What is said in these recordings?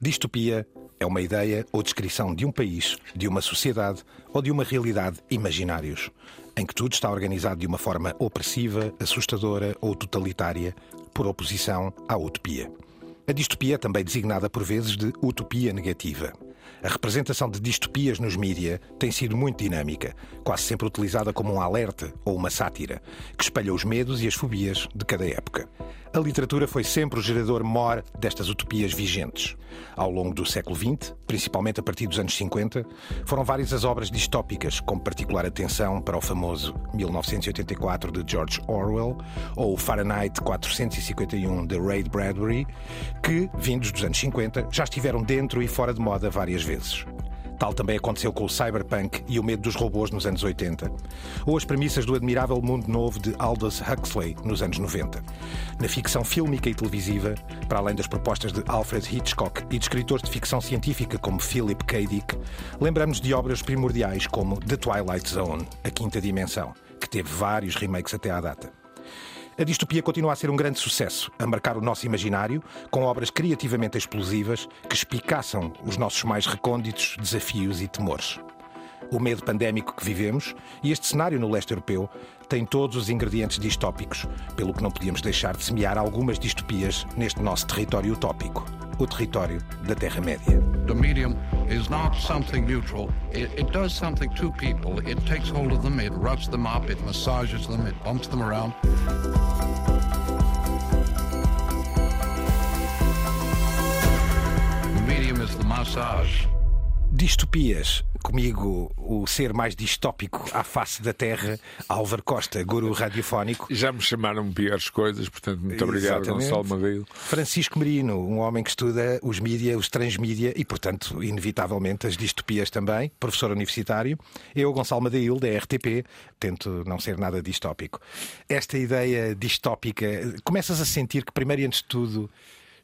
Distopia é uma ideia ou descrição de um país, de uma sociedade ou de uma realidade imaginários, em que tudo está organizado de uma forma opressiva, assustadora ou totalitária, por oposição à utopia. A distopia é também designada por vezes de utopia negativa. A representação de distopias nos mídia tem sido muito dinâmica, quase sempre utilizada como um alerta ou uma sátira, que espalha os medos e as fobias de cada época. A literatura foi sempre o gerador maior destas utopias vigentes. Ao longo do século XX, principalmente a partir dos anos 50, foram várias as obras distópicas, com particular atenção para o famoso 1984 de George Orwell ou Fahrenheit 451 de Ray Bradbury, que, vindos dos anos 50, já estiveram dentro e fora de moda várias vezes. Tal também aconteceu com o cyberpunk e o medo dos robôs nos anos 80, ou as premissas do admirável mundo novo de Aldous Huxley nos anos 90. Na ficção fílmica e televisiva, para além das propostas de Alfred Hitchcock e de escritores de ficção científica como Philip K. Dick, lembramos de obras primordiais como The Twilight Zone, A Quinta Dimensão, que teve vários remakes até à data. A distopia continua a ser um grande sucesso, a marcar o nosso imaginário com obras criativamente explosivas que espicaçam os nossos mais recônditos desafios e temores. O medo pandémico que vivemos e este cenário no leste europeu têm todos os ingredientes distópicos, pelo que não podíamos deixar de semear algumas distopias neste nosso território utópico, o território da Terra-média. The medium is not something neutral. It, it does something to people. It takes hold of them, it roughs them up, it massages them, it bumps them around. The medium is the massage. Distopias. Comigo, o ser mais distópico à face da Terra, Álvaro Costa, guru radiofónico. Já me chamaram piores coisas, portanto, muito obrigado, Exatamente. Gonçalo Madeiro. Francisco Merino, um homem que estuda os mídia, os transmídia e, portanto, inevitavelmente, as distopias também, professor universitário. Eu, Gonçalo Madeil, da RTP, tento não ser nada distópico. Esta ideia distópica, começas a sentir que, primeiro e antes de tudo,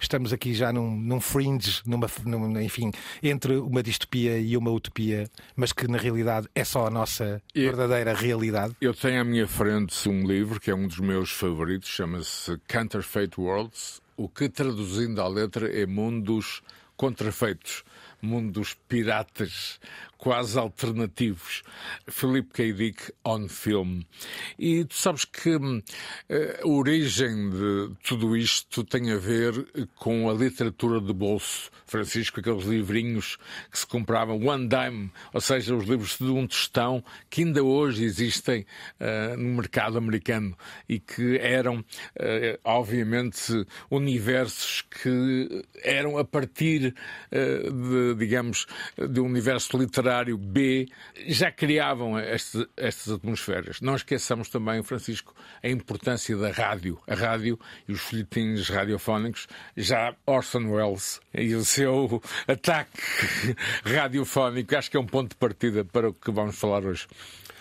estamos aqui já num, num fringe, numa, num- enfim, entre uma distopia e uma utopia, mas que na realidade é só a nossa E- verdadeira realidade. Eu tenho à minha frente um livro que é um dos meus favoritos, chama-se Counterfeit Worlds, o que traduzindo à letra é mundos contrafeitos, mundos piratas, quase alternativos. Philip K. Dick on film. E tu sabes que hum, eh, a origem de tudo isto tem a ver com a literatura de bolso. Francisco, aqueles livrinhos que se compravam one dime, ou seja, os livros de um tostão, que ainda hoje existem eh, no mercado americano e que eram, eh, obviamente, universos que eram a partir eh, de, digamos, de um universo literário B, já criavam este- estas atmosferas. Não esqueçamos também, Francisco, a importância da rádio. A rádio e os folhetins radiofónicos, já Orson Welles e o seu ataque radiofónico, acho que é um ponto de partida para o que vamos falar hoje.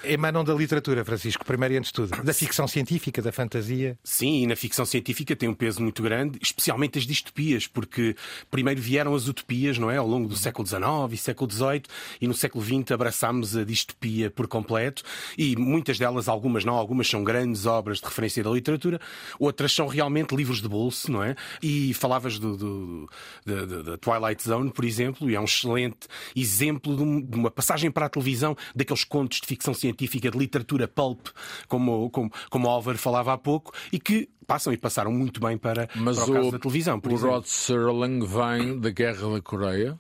Emanam da literatura, Francisco, primeiro e antes de tudo. Da ficção científica, da fantasia. Sim, e na ficção científica tem um peso muito grande, especialmente as distopias, porque primeiro vieram as utopias, não é? Ao longo do século XIX e século XVIII, e no século XX abraçámos a distopia por completo, e muitas delas, algumas não, algumas são grandes obras de referência da literatura, outras são realmente livros de bolso, não é? E falavas do, do- da- da- Twilight Zone, por exemplo, e é um excelente exemplo de uma passagem para a televisão daqueles contos de ficção científica, de literatura pulp, como, como, como o Álvaro falava há pouco, e que passam e passaram muito bem para, Mas para o, caso o, da televisão, por o exemplo. Rod Serling vem da Guerra da Coreia.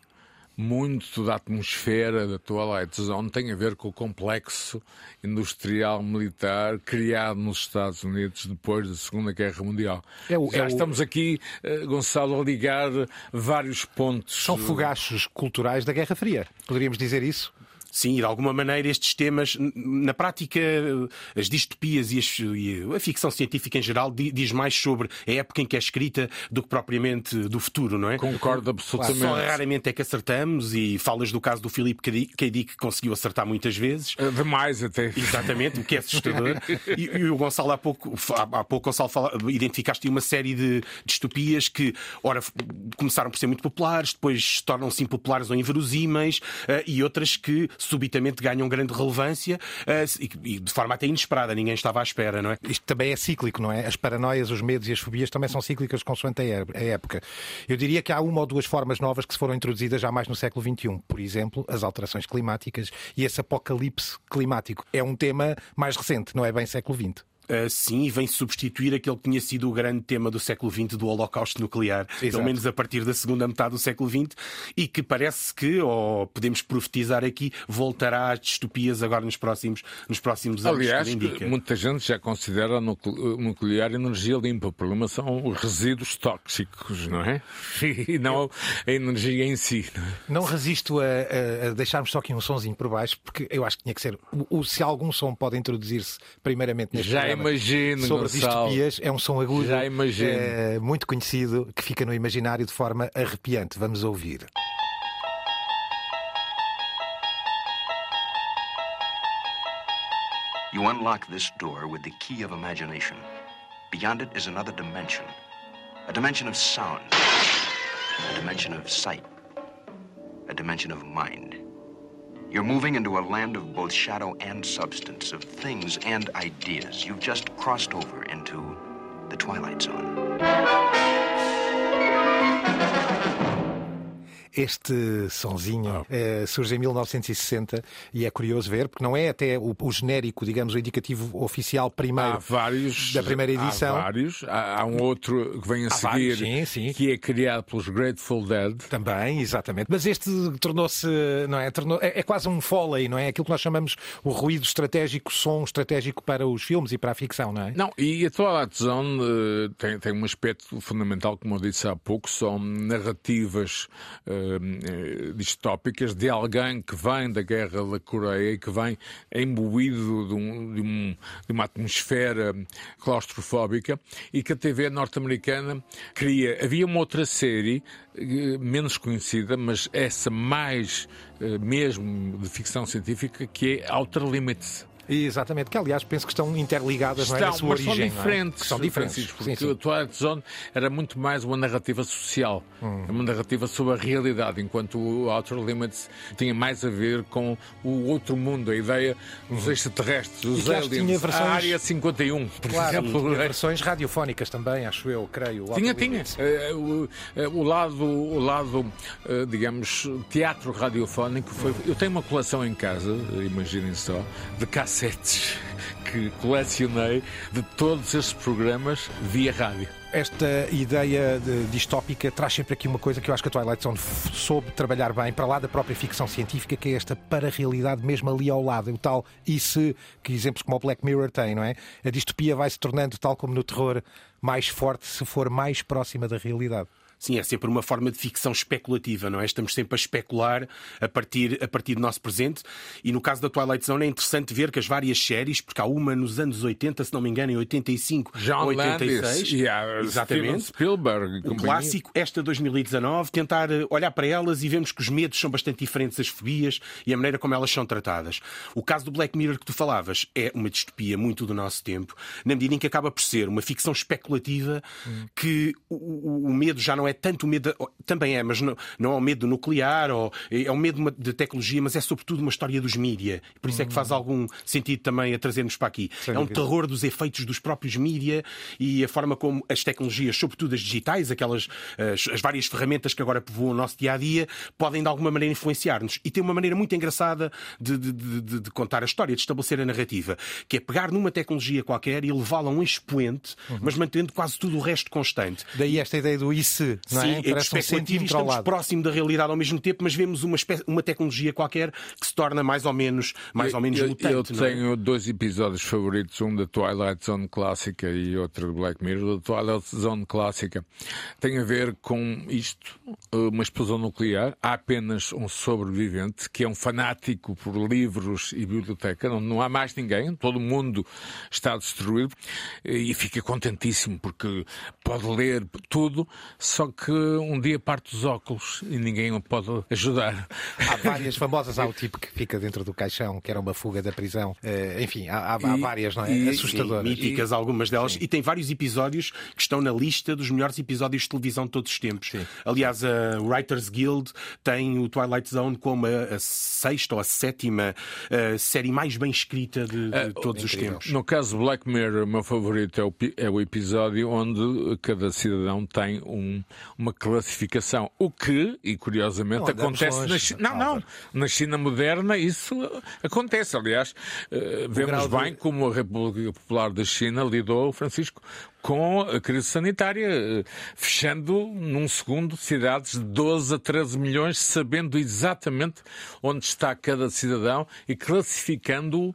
Muito da atmosfera da Twilight Zone tem a ver com o complexo industrial militar criado nos Estados Unidos depois da Segunda Guerra Mundial. É o- Já é o- estamos aqui, eh, Gonçalo, a ligar vários pontos. São fogachos culturais da Guerra Fria. Poderíamos dizer isso? Sim, e de alguma maneira estes temas, na prática, as distopias e, as- e a ficção científica em geral di- diz mais sobre a época em que é escrita do que propriamente do futuro, não é? Concordo absolutamente. Só raramente é que acertamos e falas do caso do Filipe K. Dick que conseguiu acertar muitas vezes. Eh, Demais até. Exatamente, o que é assustador. E, e o Gonçalo, há pouco, há, pouco Gonçalo, fala, identificaste uma série de distopias que, ora, começaram por ser muito populares, depois tornam-se impopulares ou inverosímeis, eh, e outras que subitamente ganham grande relevância uh, e, de forma até inesperada, ninguém estava à espera, não é? Isto também é cíclico, não é? As paranoias, os medos e as fobias também são cíclicas consoante a época. Eu diria que há uma ou duas formas novas que se foram introduzidas já mais no século XXI. Por exemplo, as alterações climáticas e esse apocalipse climático. É um tema mais recente, não é bem século XX. Uh, sim, e vem substituir aquele que tinha sido o grande tema do século XX do Holocausto Nuclear, Exato. pelo menos a partir da segunda metade do século XX, e que parece que, ou podemos profetizar aqui, voltará às distopias agora nos próximos, nos próximos anos. Aliás, muita gente já considera o nuclear energia limpa. O problema são os resíduos tóxicos, não é? E não a energia em si. Não, é? não resisto a, a, a, deixarmos só aqui um sonzinho por baixo, porque eu acho que tinha que ser. O, se algum som pode introduzir-se primeiramente neste já imagino, sobre Gonçalo. distopias. É um som agudo Já imagino. É, muito conhecido que fica no imaginário de forma arrepiante. Vamos ouvir. You unlock this door with the key of imagination. Beyond it is another dimension. A dimension of sound. A dimension of sight. A dimension of mind. You're moving into a land of both shadow and substance, of things and ideas. You've just crossed over into the Twilight Zone. Este sonzinho é, surge em 1960 e é curioso ver, porque não é até o, o genérico, digamos, o indicativo oficial primeiro vários, da primeira edição. Há vários. Há, há um outro que vem a há seguir, vários, sim, sim. que é criado pelos Grateful Dead. Também, exatamente. Mas este tornou-se, não é? Tornou, é, é, quase um foley, não é? Aquilo que nós chamamos o ruído estratégico, som estratégico para os filmes e para a ficção, não é? Não, e a Twilight Zone uh, tem, tem um aspecto fundamental, como eu disse há pouco, são narrativas. Uh, eh, distópicas de alguém que vem da guerra da Coreia e que vem imbuído de, um, de, um, de uma atmosfera claustrofóbica e que a TV norte-americana cria. Havia uma outra série eh, menos conhecida, mas essa mais eh, mesmo de ficção científica, que é Outer Limits. Exatamente, que aliás penso que estão interligadas estão, não é, na sua mas origem. São diferentes, é? são diferentes. porque sim, sim. a Twilight Zone era muito mais uma narrativa social, hum. uma narrativa sobre a realidade, enquanto o Outer Limits tinha mais a ver com o outro mundo, a ideia dos hum. extraterrestres, os aliens, versões... a Área 51, por claro, exemplo. Tinha versões radiofónicas também, acho eu, creio. O tinha, tinha. Uh, o, o, lado, o lado uh, digamos, teatro radiofónico foi. Eu tenho uma coleção em casa, imaginem só, de cassetes cassetes que colecionei de todos esses programas via rádio. Esta ideia distópica traz sempre aqui uma coisa que eu acho que a Twilight Zone soube trabalhar bem, para lá da própria ficção científica, que é esta para-realidade mesmo ali ao lado. O tal e se, que exemplos como o Black Mirror tem, não é? A distopia vai se tornando, tal como no terror, mais forte se for mais próxima da realidade. Sim, é sempre uma forma de ficção especulativa, não é? Estamos sempre a especular a partir, a partir do nosso presente. E no caso da Twilight Zone é interessante ver que as várias séries, porque há uma nos anos 80, se não me engano, em 85 John 86. Landis, yeah, exatamente. Spielberg. O clássico, esta 2019, tentar eh, olhar para elas e vemos que os medos são bastante diferentes, as fobias e a maneira como elas são tratadas. O caso do Black Mirror que tu falavas é uma distopia muito do nosso tempo, na medida em que acaba por ser uma ficção especulativa hum. que o, o medo já não é é tanto medo, também é, mas não, não é o medo nuclear, ou é o medo de tecnologia, mas é sobretudo uma história dos mídia. Por isso é que faz hum. algum sentido também a trazermos para aqui. Sem é um terror dos efeitos dos próprios mídia e a forma como as tecnologias, sobretudo as digitais, aquelas as, as várias ferramentas que agora povoam o nosso dia a dia, podem de alguma maneira influenciar-nos. E tem uma maneira muito engraçada de, de, de, de, contar a história, de estabelecer a narrativa, que é pegar numa tecnologia qualquer e levá-la a um expoente, uhum. mas mantendo quase tudo o resto constante. Daí esta ideia do e se, não Sim, é? é especulativo um estamos próximo da realidade ao mesmo tempo, mas vemos uma, espécie, uma tecnologia qualquer que se torna mais ou menos, mais ou menos eu, mutante. Eu é? tenho é? dois episódios favoritos, um da Twilight Zone clássica e outro do Black Mirror. Da Twilight Zone clássica tem a ver com isto, uma explosão nuclear. Há apenas um sobrevivente que é um fanático por livros e biblioteca. Não, não há mais ninguém, todo mundo está destruído e fica contentíssimo porque pode ler tudo, só só que um dia parte os óculos e ninguém o pode ajudar. Há várias famosas, há o tipo que fica dentro do caixão, que era uma fuga da prisão. Uh, enfim, há, há, há, várias, não é? E, Assustadoras. míticas, e... algumas delas. Sim. E tem vários episódios que estão na lista dos melhores episódios de televisão de todos os tempos. Sim. Aliás, a Writers Guild tem o Twilight Zone como a, a sexta ou a sétima uh, série mais bem escrita de, de uh, todos os tempos. No caso Black Mirror, o meu favorito é o, é o episódio onde cada cidadão tem um, uma classificação. O que, e curiosamente, não, acontece longe, na China. Não, não. Na China moderna isso acontece. Aliás, uh, vemos bem de... como a República Popular da China lidou, Francisco, com a crise sanitária, eh, fechando num segundo cidades de 12 a 13 milhões, sabendo exatamente onde está cada cidadão e classificando-o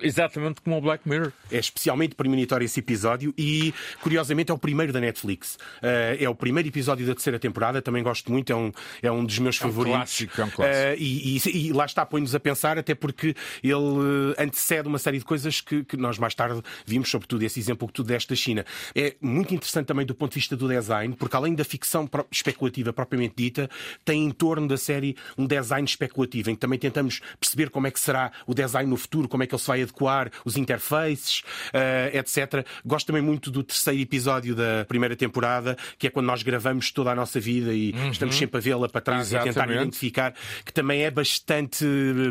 exatamente como o Black Mirror. É especialmente premonitório esse episódio e, curiosamente, é o primeiro da Netflix. Uh, é o primeiro episódio da terceira temporada, também gosto muito, é um, é um dos meus é favoritos. Um clássico, é um clássico. Uh, e, e, e, lá está, põe-nos a pensar, até porque ele antecede uma série de coisas que, que, nós mais tarde vimos, sobretudo esse exemplo que tu deste da China. É muito interessante também do ponto de vista do design, porque além da ficção especulativa propriamente dita, tem em torno da série um design especulativo, em que também tentamos perceber como é que será o design no futuro, como é que ele se vai adequar, os interfaces, uh, etc. Gosto também muito do terceiro episódio da primeira temporada, que é quando nós gravamos toda a nossa vida e uhum. estamos sempre a vê-la para trás Exatamente. e a tentar identificar, que também é bastante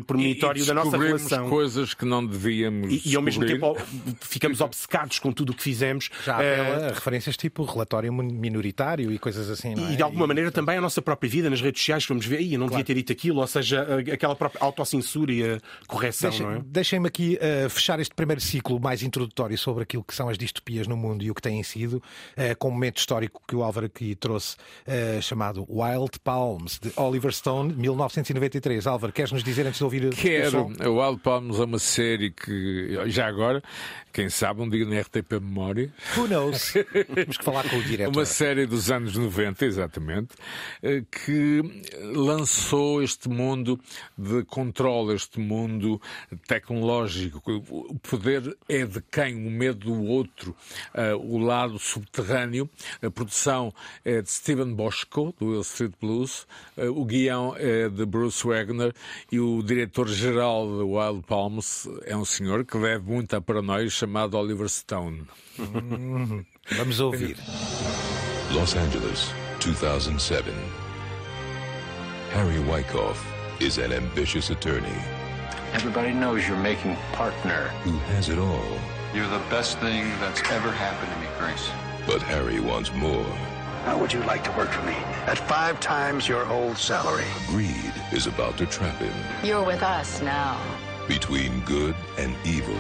premonitório da nossa relação. coisas que não devíamos. E, e ao mesmo tempo ficamos obcecados com tudo o que fizemos. Já uh, referências tipo relatório minoritário e coisas assim. É? E de alguma e, maneira também a nossa própria vida nas redes sociais, vamos ver, eu não claro. devia ter dito aquilo, ou seja, aquela própria autocensura e a correção. Deixa, é? Deixem-me aqui uh, fechar este primeiro ciclo mais introdutório sobre aquilo que são as distopias no mundo e o que têm sido, uh, com um momento histórico que o Álvaro aqui trouxe, uh, chamado Wild Palms, de Oliver Stone, 1993. Álvaro, queres nos dizer antes de ouvir Quero. O Wild Palms é uma série que, já agora, quem sabe, um dia na RTP Memória. Who knows? Temos que falar com o diretor. Uma série dos anos 90, exatamente, que lançou este mundo de controle, este mundo tecnológico. O poder é de quem? O medo do outro, o lado subterrâneo. A produção é de Steven Boschko, do Wall Street Blues. O guião é de Bruce Wagner e o diretor-geral de Wild Palms é um senhor que deve muito à paranoia chamado Oliver Stone. Vamos ouvir. Los Angeles, 2007. Harry Wyckoff is an ambitious attorney. Everybody knows you're making partner. Who has it all. You're the best thing that's ever happened to me, Grace. But Harry wants more. How would you like to work for me? At five times your old salary. Greed is about to trap him. You're with us now. Between good and evil.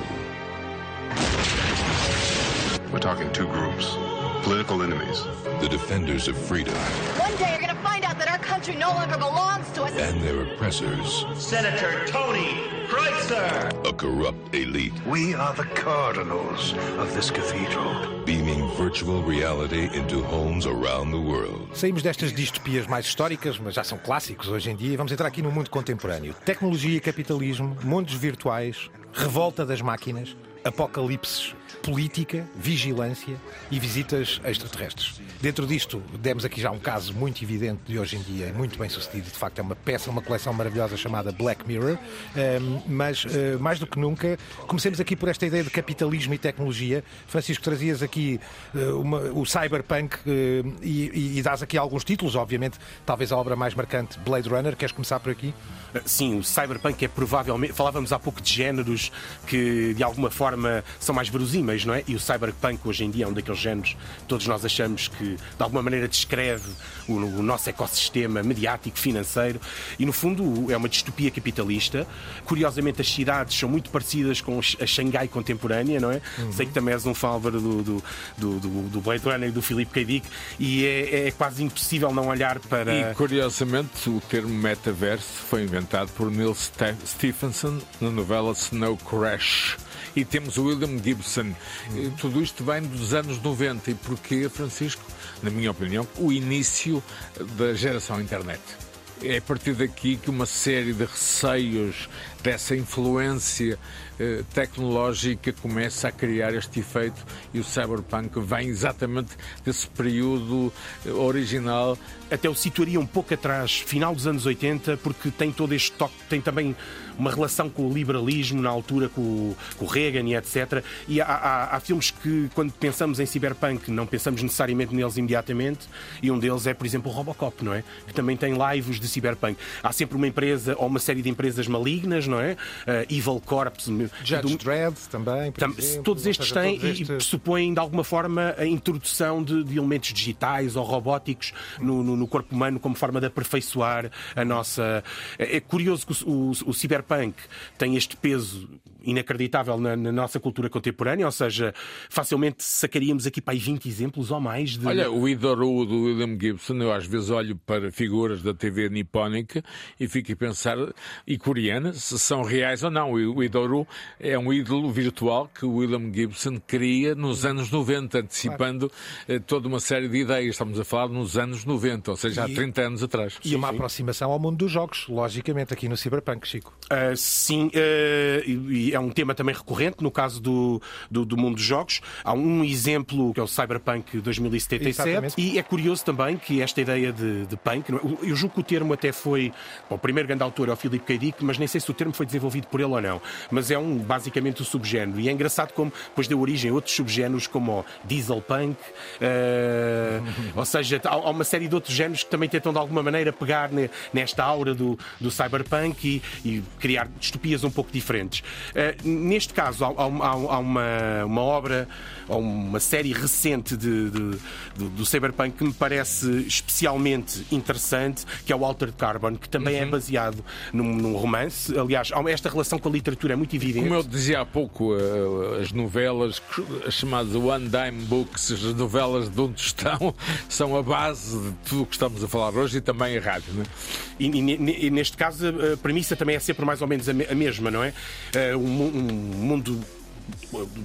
We're talking two groups. Political enemies. The defenders of freedom. One day you're gonna find out that our country no longer belongs to us. And their oppressors. Senator Tony Kreutzer. A corrupt elite. We are the cardinals of this cathedral. Beaming virtual reality into homes around the world. Saímos destas distopias mais históricas, mas já são clássicos hoje em dia, e vamos entrar aqui no mundo contemporâneo. Tecnologia e capitalismo, mundos virtuais, revolta das máquinas, apocalipses, política, vigilância e visitas extraterrestres. Dentro disto, demos aqui já um caso muito evidente de hoje em dia, muito bem sucedido. De facto, é uma peça, uma coleção maravilhosa chamada Black Mirror. mas, uh, mais do que nunca, comecemos aqui por esta ideia de capitalismo e tecnologia. Francisco, trazias aqui uh, uma, o cyberpunk uh, e, e dás aqui alguns títulos, obviamente, talvez a obra mais marcante, Blade Runner. Queres começar por aqui? Sim, o cyberpunk é provavelmente. Falávamos há pouco de géneros que de alguma forma são mais verosímeis, não é? E o cyberpunk hoje em dia é um daqueles géneros que todos nós achamos que de alguma maneira descreve o, o nosso ecossistema mediático, financeiro e no fundo é uma distopia capitalista. Curiosamente, as cidades são muito parecidas com a Xangai contemporânea, não é? Uhum. Sei que também és um fávaro do, do, do, do, Blade Runner e do Philip K. Dick e é, é quase impossível não olhar para. E curiosamente, o termo metaverso foi inventado inventado por Neil Stephenson na novela Snow Crash. E temos o William Gibson. Uhum. Tudo isto vem dos anos 90. E porquê, Francisco? Na minha opinião, o início da geração internet. É a partir daqui que uma série de receios dessa influência eh, tecnológica começa a criar este efeito e o cyberpunk vem exatamente desse período eh, original. Até o situaria um pouco atrás, final dos anos 80, porque tem todo este toque, tem também uma relação com o liberalismo na altura, com o, com o Reagan e etc. E há, há, há, filmes que, quando pensamos em cyberpunk, não pensamos necessariamente neles imediatamente, e um deles é, por exemplo, o Robocop, não é? Que também tem lives de cyberpunk. Há sempre uma empresa ou uma série de empresas malignas, não é? Uh, Evil Corps, Judge do... Dredd também. Tam exemplo, todos estes têm todos estes... e pressupõem de alguma forma a introdução de, de elementos digitais ou robóticos no, no, no, corpo humano como forma de aperfeiçoar a nossa. É, é curioso que o, o, o cyberpunk tem este peso inacreditável na, na, nossa cultura contemporânea, ou seja, facilmente sacaríamos aqui para aí 20 exemplos ou mais de. Olha, o Idoru do William Gibson, eu às vezes olho para figuras da TV nipónica e fico a pensar, e coreana, se são reais ou não. O Idoru é um ídolo virtual que o William Gibson cria nos anos 90, antecipando claro. Eh, toda uma série de ideias. Estamos a falar nos anos 90, ou seja, e, há 30 anos atrás. E sim, uma sim. aproximação ao mundo dos jogos, logicamente, aqui no Cyberpunk, Chico. Uh, sim, uh, e, é um tema também recorrente no caso do, do, do, mundo dos jogos. Há um exemplo que é o Cyberpunk 2077 Exatamente. e é curioso também que esta ideia de, de punk, é? eu julgo que o termo até foi, bom, o primeiro grande autor é o Philip K. Dick, mas nem sei se o termo foi desenvolvido por ele ou não, mas é um basicamente o subgénero e é engraçado como depois deu origem a outros subgéneros como o diesel punk, uh, ou seja, há, há, uma série de outros géneros que também tentam de alguma maneira pegar ne, nesta aura do, do cyberpunk e, e criar distopias um pouco diferentes. Uh, neste caso, há, há, há uma, uma obra ou uma série recente de, de, de, do Cyberpunk que me parece especialmente interessante, que é o Altered Carbon, que também é uhum. é baseado num, num, romance. Aliás, esta relação com a literatura é muito evidente. Como eu dizia há pouco, eh, as novelas, as chamadas One Dime Books, as novelas de onde estão, são a base de tudo o que estamos a falar hoje e também a rádio. Não é? e, e, e, neste caso, a premissa também é sempre mais ou menos a, mesma, não é? Eh, um, mundo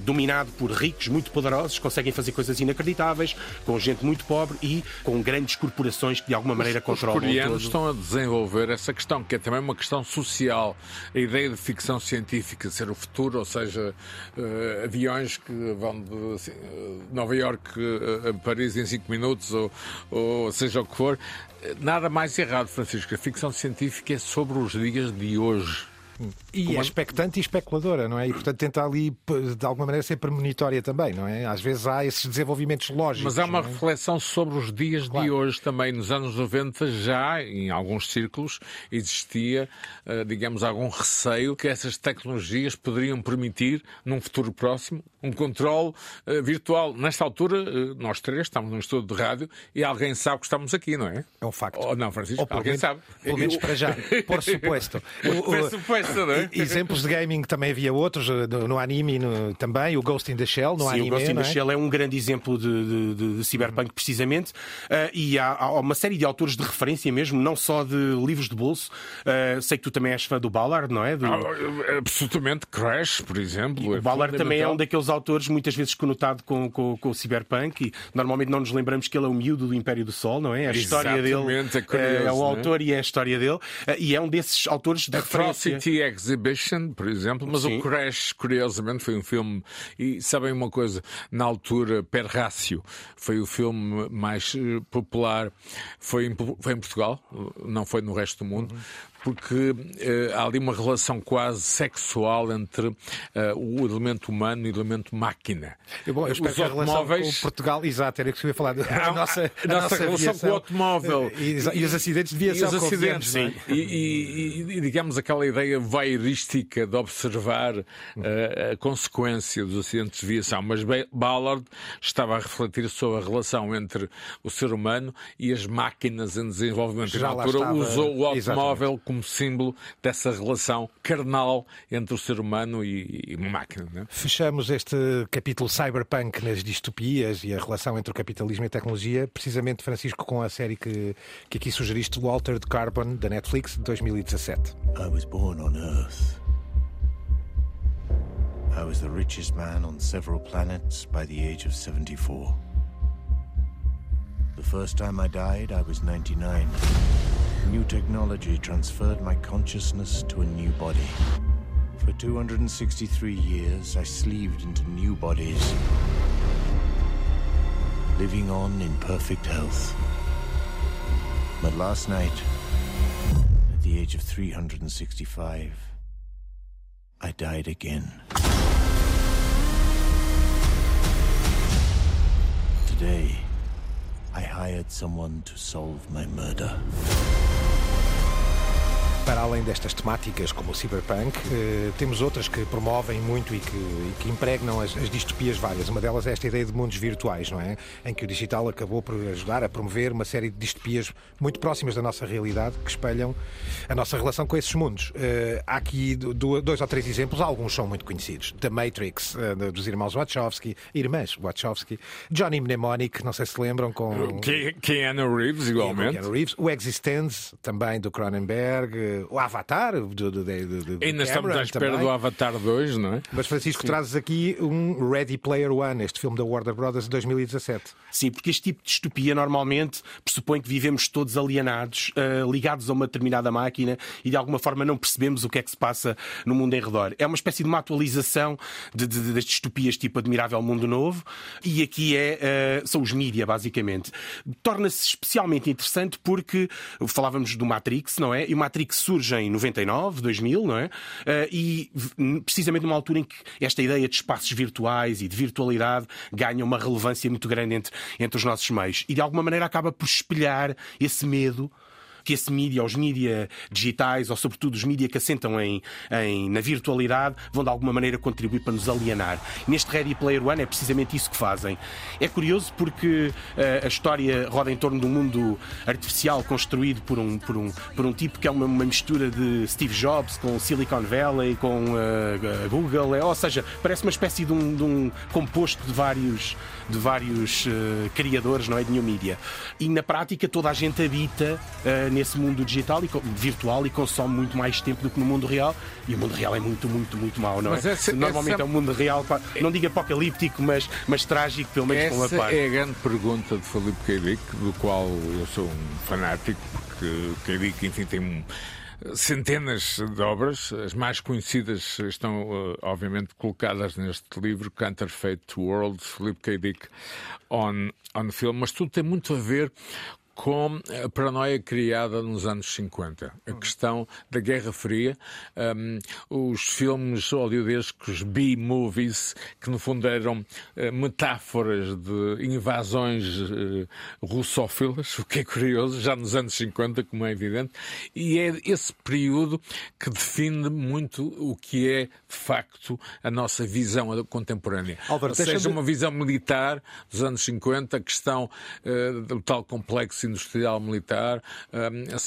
dominado por ricos muito poderosos, conseguem fazer coisas inacreditáveis, com gente muito pobre e com grandes corporações que de alguma maneira os, controlam Os coreanos todo. estão a desenvolver essa questão, que é também uma questão social. A ideia de ficção científica ser o futuro, ou seja, uh, aviões que vão de assim, Nova Iorque a Paris em 5 minutos, ou, ou seja o que for, nada mais errado, Francisco. A ficção científica é sobre os dias de hoje e Como... é expectante e especuladora, não é? E portanto tenta ali, de alguma maneira, ser premonitória também, não é? Às vezes há esses desenvolvimentos lógicos. Mas há uma é? reflexão sobre os dias claro. de hoje também. Nos anos 90 já, em alguns círculos, existia, eh, digamos, algum receio que essas tecnologias poderiam permitir, num futuro próximo, um controle uh, virtual. Nesta altura, uh, nós três estamos num estudo de rádio e alguém sabe que estamos aqui, não é? É um facto. Ou não, Francisco? Ou alguém menos, sabe. Pelo menos para já, por suposto. por suposto, não é? Exemplos de gaming também havia outros, eh, no, no anime no, também, o Ghost in the Shell, no Sim, anime. o Ghost in the é? Shell é um grande exemplo de, de, de cyberpunk, precisamente, uh, e há, há, uma série de autores de referência mesmo, não só de livros de bolso. Uh, sei que tu também és fã do Ballard, não é? Do... Ah, absolutamente, Crash, por exemplo. É o Ballard também é um daqueles autores muitas vezes conotado com, com, com, o cyberpunk e normalmente não nos lembramos que ele é o miúdo do Império do Sol, não é? A história Exatamente, dele é, curioso, é o é? autor e é a história dele. E é um desses autores de referência. Atrocity Exhibition, por exemplo, mas Sim. o Crash, curiosamente, foi um filme. E sabem uma coisa? Na altura, Per Rácio foi o filme mais eh, popular. Foi em, foi em Portugal, não foi no resto do mundo. Uhum porque uh, há ali uma relação quase sexual entre uh, o elemento humano e o elemento máquina. Eu, bom, eu Os automóveis... com Portugal, exato, era que eu ia falar. A, a nossa, a, a nossa, relação aviação, com o automóvel. E, e, e, os acidentes de aviação. E os acidentes, sim. É? E, e, digamos aquela ideia voyeurística de observar uh, a consequência dos acidentes de aviação. Mas Ballard estava a refletir sobre a relação entre o ser humano e as máquinas em desenvolvimento. Já na altura estava... usou o automóvel Exatamente como símbolo dessa relação carnal entre o ser humano e, e uma máquina. Não é? Fechamos este capítulo cyberpunk nas distopias e a relação entre o capitalismo e a tecnologia, precisamente, Francisco, com a série que, que aqui sugeriste, o Altered Carbon, da Netflix, de 2017. I was born on Earth. I was the richest man on several planets by the age of 74. The first time I died, I was 99. New technology transferred my consciousness to a new body. For 263 years, I sleeved into new bodies, living on in perfect health. But last night, at the age of 365, I died again. Today, I hired someone to solve my murder. Para além destas temáticas como o cyberpunk, eh, temos outras que promovem muito e que, e que impregnam as, as, distopias várias. Uma delas é esta ideia de mundos virtuais, não é? Em que o digital acabou por ajudar a promover uma série de distopias muito próximas da nossa realidade que espelham a nossa relação com esses mundos. Eh, há aqui do, dois ou três exemplos, alguns são muito conhecidos. The Matrix, eh, dos irmãos Wachowski, irmãs Wachowski, Johnny Mnemonic, não sei se lembram, com... Keanu Reeves, igualmente. Keanu Reeves. O Existence, também do Cronenberg o Avatar. Do, do, do, do Ainda estamos à espera também. do Avatar 2, não é? Mas, Francisco, Sim. trazes aqui um Ready Player One, este filme da Warner Brothers de 2017. Sim, porque este tipo de distopia normalmente pressupõe que vivemos todos alienados, uh, ligados a uma determinada máquina e de alguma forma não percebemos o que é que se passa no mundo em redor. É uma espécie de uma atualização de, de, de das distopias tipo Admirável Mundo Novo e aqui é, uh, são os mídia, basicamente. Torna-se especialmente interessante porque falávamos do Matrix, não é? E o Matrix surge em 99, 2000, não é? Uh, e precisamente numa altura em que esta ideia de espaços virtuais e de virtualidade ganha uma relevância muito grande entre, entre os nossos meios. E de alguma maneira acaba por espelhar esse medo que esse mídia, os mídia digitais, ou sobretudo os mídia que assentam em, em, na virtualidade, vão de alguma maneira contribuir para nos alienar. Neste Ready Player One é precisamente isso que fazem. É curioso porque uh, a história roda em torno de um mundo artificial construído por um, por um, por um tipo que é uma, uma mistura de Steve Jobs com Silicon Valley, com uh, Google, é, ou seja, parece uma espécie de um, de um composto de vários, de vários uh, criadores não é, de new media. E na prática toda a gente habita nesse mundo digital e virtual e consome muito mais tempo do que no mundo real. E o mundo real é muito, muito, muito mau, não é? Essa, Normalmente é um mundo real, não digo apocalíptico, mas, mas trágico, pelo menos essa com uma parte. É a grande pergunta de Felipe Queiric, do qual eu sou um fanático, porque Queiric, enfim, tem um centenas de obras, as mais conhecidas estão obviamente colocadas neste livro, Counterfeit World, Philip K. Dick on, on Film, mas tudo tem muito a ver com a paranoia criada nos anos 50. A questão da Guerra Fria, um, os filmes hollywoodescos B-movies, que no fundo eram uh, metáforas de invasões uh, russófilas, o que é curioso, já nos anos 50, como é evidente, e é esse período que define muito o que é, de facto, a nossa visão contemporânea. Álvaro, Ou seja, uma visão militar dos anos 50, a questão uh, do tal complexo industrial militar,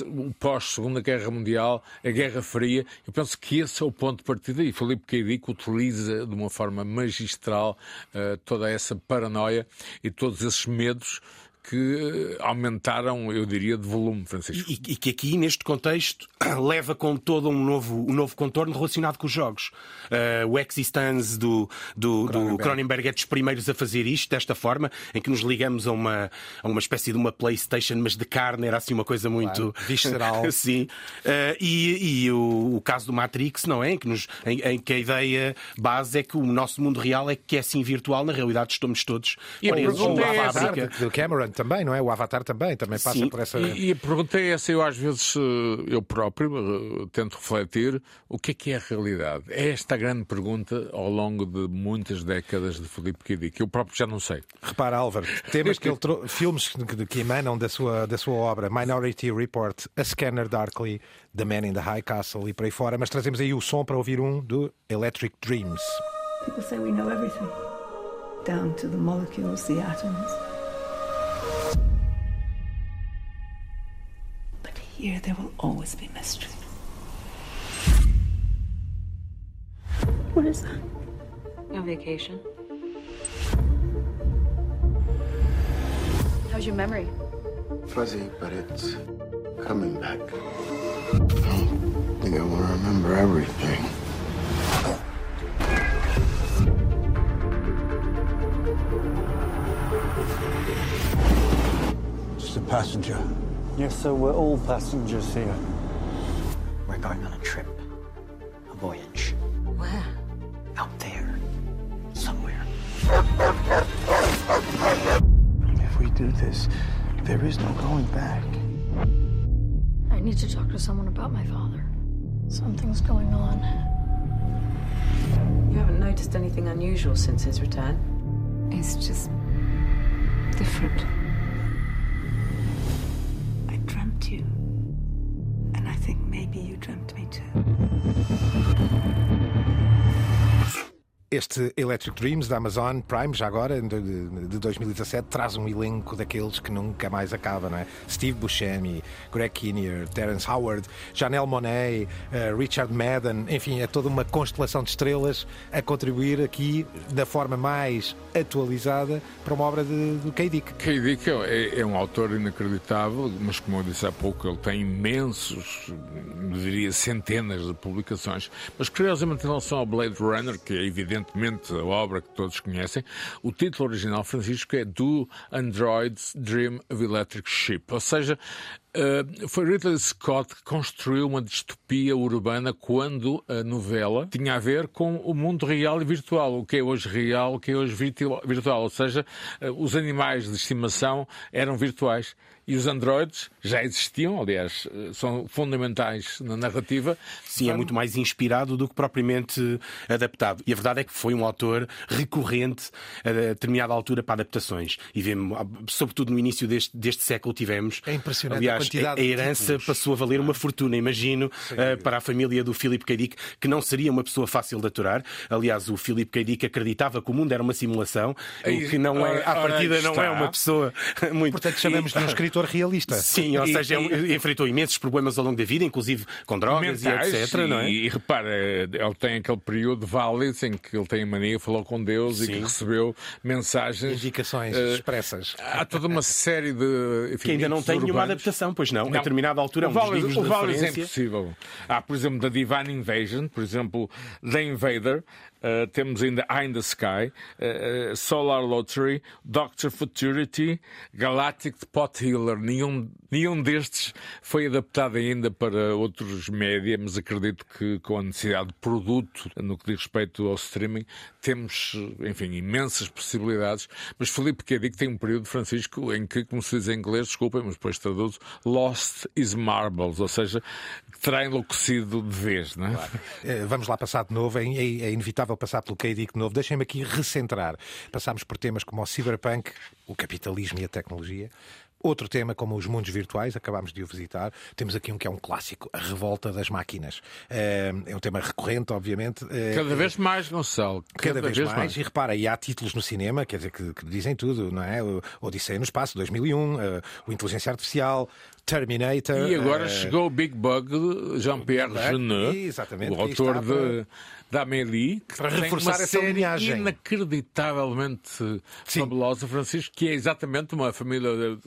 um, o pós-Segunda Guerra Mundial, a Guerra Fria. Eu penso que esse é o ponto de partida e Filipe Queidico utiliza de uma forma magistral uh, toda essa paranoia e todos esses medos que aumentaram, eu diria, de volume, Francisco. E, e, que aqui, neste contexto, leva com todo um novo, um novo contorno relacionado com os jogos. Uh, o Existence do, do, Cronenberg. do Cronenberg é dos primeiros a fazer isto, desta forma, em que nos ligamos a uma, a uma espécie de uma PlayStation, mas de carne, era assim uma coisa muito. Claro, visceral. Sim. Uh, e e o, o, caso do Matrix, não é? Em que, nos, em, em, que a ideia base é que o nosso mundo real é que é assim virtual, na realidade estamos todos e presos numa é fábrica. Do Cameron também, não é? O Avatar também, também passa Sim. por essa. E, e a pergunta é essa, eu às vezes, eh, eu próprio eh, tento refletir o que é que é a realidade. É esta a grande pergunta ao longo de muitas décadas de Filipe Kidi, que eu próprio já não sei. Repara, Álvaro, temas que ele trou... filmes que, que emanam da sua, da sua obra, Minority Report, A Scanner Darkly, The Man in the High Castle e por aí fora, mas trazemos aí o som para ouvir um do Electric Dreams. People say we know everything, down to the molecules, the atoms. Here there will always be mystery. What is that? No vacation. How's your memory? Fuzzy, but it's coming back. I don't think I want to remember everything. Just a passenger Yes, sir, we're all passengers here. We're going on a trip. A voyage. Where? Out there. Somewhere. If we do this, there is no going back. I need to talk to someone about my father. Something's going on. You haven't noticed anything unusual since his return? It's just different. Think maybe you dreamt me too. Este Electric Dreams da Amazon Prime, já agora, de, de 2017, traz um elenco daqueles que nunca mais acaba, não é? Steve Buscemi, Greg Kinnear, Terence Howard, Janelle Monáe, uh, Richard Madden, enfim, é toda uma constelação de estrelas a contribuir aqui da forma mais atualizada para uma obra de, de K. Dick. K. Dick é, é um autor inacreditável, mas como eu disse há pouco, ele tem imensos, diria centenas de publicações. Mas curiosamente, em relação ao Blade Runner, que é evidente evidentemente a obra que todos conhecem. O título original, Francisco, é Do Androids Dream of Electric Ship, ou seja, Uh, foi Ridley Scott que construiu uma distopia urbana quando a novela tinha a ver com o mundo real e virtual, o que é hoje real, o que é hoje virtual, ou seja, uh, os animais de estimação eram virtuais e os androides já existiam, aliás, são fundamentais na narrativa. Sim, é muito mais inspirado do que propriamente adaptado. E a verdade é que foi um autor recorrente a determinada altura para adaptações. E vemos, sobretudo no início deste, deste século, tivemos. É impressionante. Aliás, a, a herança passou a valer uma fortuna, imagino, uh, para a família do Philip K. Dick, que não seria uma pessoa fácil de aturar. Aliás, o Philip K. Dick acreditava que o mundo era uma simulação, o que não é, à partida, não é uma pessoa muito. Portanto, chamamos de um escritor realista. Sim, ou seja, e, enfrentou imensos problemas ao longo da vida, inclusive com drogas mentais, e etc. E, não é? e repara, ele tem aquele período válido em que ele tem a mania, falou com Deus Sim. e que recebeu mensagens. Indicações uh, expressas. Há toda uma série de. Enfim, que ainda não tem nenhuma adaptação, pois não. não. A determinada altura, o Valis, o Valis é impossível. Há, por exemplo, da Divine Invasion, por exemplo, The Invader, Uh, temos ainda Eye in the Sky, uh, Solar Lottery, Doctor Futurity, Galactic Pot Healer. Nenhum, nenhum destes foi adaptado ainda para outros média, mas acredito que com a necessidade de produto no que diz respeito ao streaming, temos, enfim, imensas possibilidades. Mas Felipe. Dick tem um período, Francisco, em que, como se diz em inglês, desculpem, mas depois traduzo, Lost is Marbles, ou seja, terá enlouquecido de vez, não é? Claro. Vamos lá passar de novo, é, é inevitável passar pelo KD de novo. Deixem-me aqui recentrar. Passámos por temas como o cyberpunk, o capitalismo e a tecnologia. Outro tema, como os mundos virtuais, acabámos de o visitar. Temos aqui um que é um clássico, a revolta das máquinas. É um tema recorrente, obviamente. Cada vez mais, Gonçalo. Cada, Cada vez, vez mais. mais. E repara, e há títulos no cinema, quer dizer, que, que dizem tudo, não é? O Odisseia no Espaço, 2001, o Inteligência Artificial, Terminator. E agora uh... chegou o Big Bug Jean-Pierre Jeunet, o autor de da Amélie, que para reforçar essa linhagem. inacreditavelmente Sim. fabulosa, Francisco, que é exatamente uma família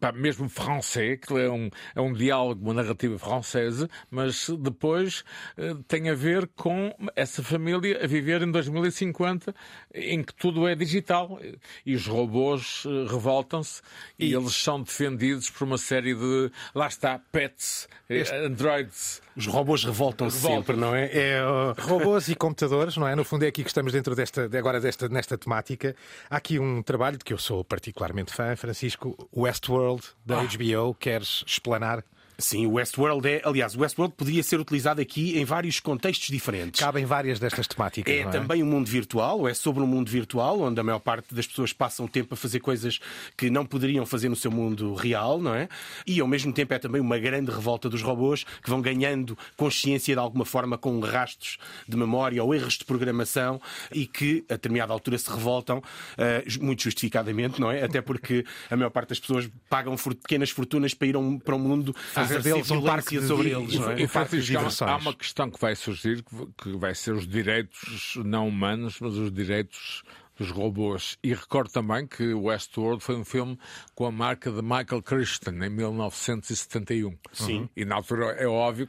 pá, mesmo francês, que é um, é um diálogo, uma narrativa francesa, mas depois eh, tem a ver com essa família a viver em 2050, em que tudo é digital e os robôs eh, revoltam-se e... e eles são defendidos por uma série de, lá está, pets, eh, este... androids. Os robôs revoltam-se Revoltam sempre, não é? é uh... Robôs e computadores, não é? No fundo é aqui que estamos dentro desta, agora desta, nesta temática. Há aqui um trabalho de que eu sou particularmente fã, Francisco, Westworld, da ah. HBO. Queres explanar? Sim, o Westworld é, aliás, o Westworld podia ser utilizado aqui em vários contextos diferentes. Cabem várias destas temáticas. É, é? também um mundo virtual, ou é sobre um mundo virtual, onde a maior parte das pessoas passam tempo a fazer coisas que não poderiam fazer no seu mundo real, não é? E ao mesmo tempo é também uma grande revolta dos robôs que vão ganhando consciência de alguma forma com rastros de memória ou erros de programação e que a determinada altura se revoltam, uh, muito justificadamente, não é? Até porque a maior parte das pessoas pagam pequenas fortunas para ir para um mundo fazer deles um parque sobre eles. É? E, Francisco, há uma questão que vai surgir, que vai ser os direitos não humanos, mas os direitos dos robôs. E recordo também que Westworld foi um filme com a marca de Michael Crichton, em 1971. Sim. E na altura é óbvio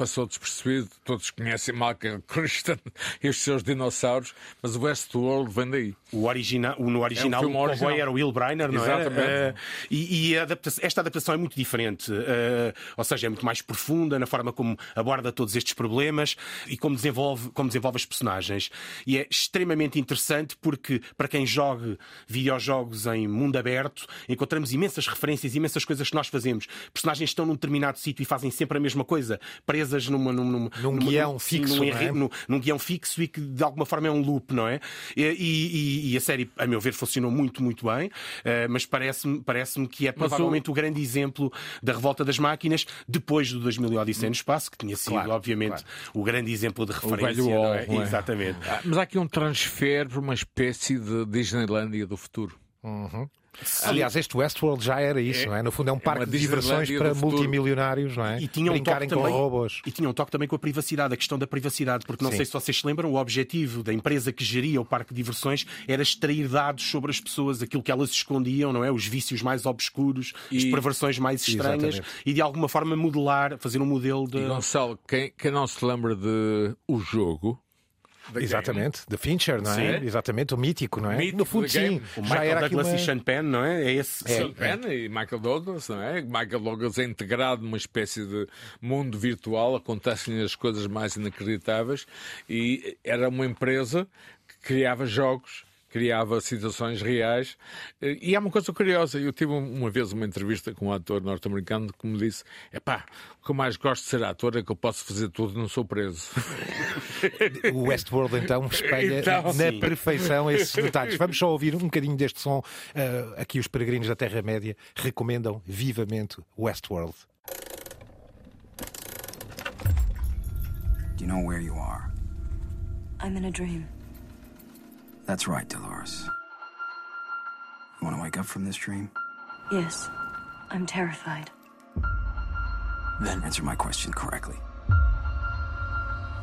passou despercebido. Todos conhecem Michael Crichton e os seus dinossauros, mas o Westworld vem daí. O original, o, no original, é um o original. era o Will Brynner, não é? Exatamente. Uh, e, e adaptação, esta adaptação é muito diferente, uh, ou seja, é muito mais profunda na forma como aborda todos estes problemas e como desenvolve, como desenvolve as personagens. E é extremamente interessante porque, para quem joga videojogos em mundo aberto, encontramos imensas referências, imensas coisas que nós fazemos. Personagens estão num determinado sítio e fazem sempre a mesma coisa, presas numa, numa, numa, num numa, guião fixo. Num, é? num, num, guião fixo e que de alguma forma é um loop, não é? E, e, e a série, a meu ver, funcionou muito, muito bem, uh, mas parece-me parece que é provavelmente o... o... grande exemplo da revolta das máquinas depois do 2000 Odisseia no Espaço, que tinha sido, claro, obviamente, claro. o grande exemplo de referência. O velho não é? É? Exatamente. Ah, mas há aqui um transfer para uma espécie de Disneylandia do futuro. Uhum. Aliás, este Westworld já era isso, é, não é? No fundo é um parque é de diversões para multimilionários, não é? E tinha um Brincarem toque com também, robôs. E tinha um toque também com a privacidade, a questão da privacidade, porque não Sim. sei se vocês se lembram, o objetivo da empresa que geria o parque de diversões era extrair dados sobre as pessoas, aquilo que elas escondiam, não é? Os vícios mais obscuros, e... as perversões mais estranhas Exatamente. e de alguma forma modelar, fazer um modelo de. E Gonçalo, quem, quem não se lembra de O Jogo? Exatamente, de Fincher, não é? Sim. Exatamente, o mítico, não é? Mítico no fundo, sim. O Michael já era Douglas uma... e Sean Penn, não é? É esse. É, Sean Penn é. e Michael Douglas, não é? Michael Douglas é integrado numa espécie de mundo virtual, acontecem as coisas mais inacreditáveis e era uma empresa que criava jogos criava situações reais. E há uma coisa curiosa, eu tive uma vez uma entrevista com um ator norte-americano que me disse: é pá, o que eu mais gosto de ser ator é que eu posso fazer tudo não sou preso. O Westworld então espelha então, na sim. perfeição esses detalhes. Vamos só ouvir um bocadinho deste som. Uh, aqui os peregrinos da Terra-média recomendam vivamente Westworld. Do you know where you are? I'm in a dream. That's right, Dolores. You want to wake up from this dream? Yes. I'm terrified. Then answer my question correctly.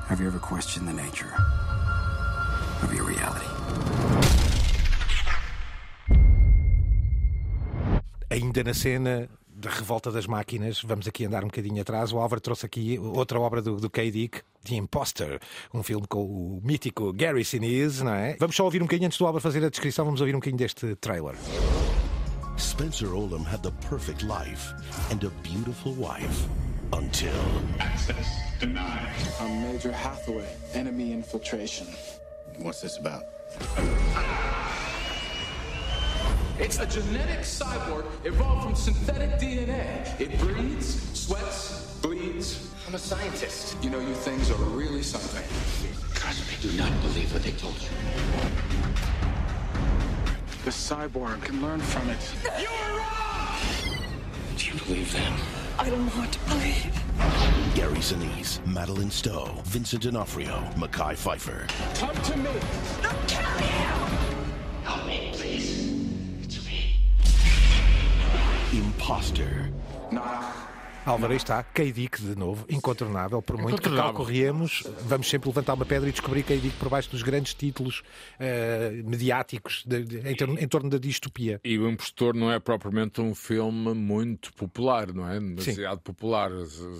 Have you ever questioned the nature of your reality? Ainda na cena da revolta das máquinas, vamos aqui andar um bocadinho atrás. O Álvaro trouxe aqui outra obra do, do K. Dick, The Imposter, um filme com o mítico Gary Sinise, não é? Vamos só ouvir um bocadinho antes do Álvaro fazer a descrição, vamos ouvir um bocadinho deste trailer. Spencer Olam had the perfect life and a beautiful wife until. Access denied. I'm Major Hathaway, enemy infiltration. What's this about? It's a genetic cyborg evolved from synthetic DNA. It breathes, sweats, bleeds. I'm a scientist. You know, you things are really something. Trust me, do not believe what they told you. The cyborg can learn from it. You were wrong! Do you believe them? I don't want to believe. Gary Sinise, Madeline Stowe, Vincent D'Onofrio, Mackay Pfeiffer. Come to me. They'll kill you! Help me, please. Imposter. Knock. Álvaro, aí está, K-Dick de novo, incontornável, por muito que tal corremos, vamos sempre levantar uma pedra e descobrir K-Dick por baixo dos grandes títulos uh, mediáticos de, de, em, torno, em, torno, da distopia. E o Impostor não é propriamente um filme muito popular, não é? Demasiado popular.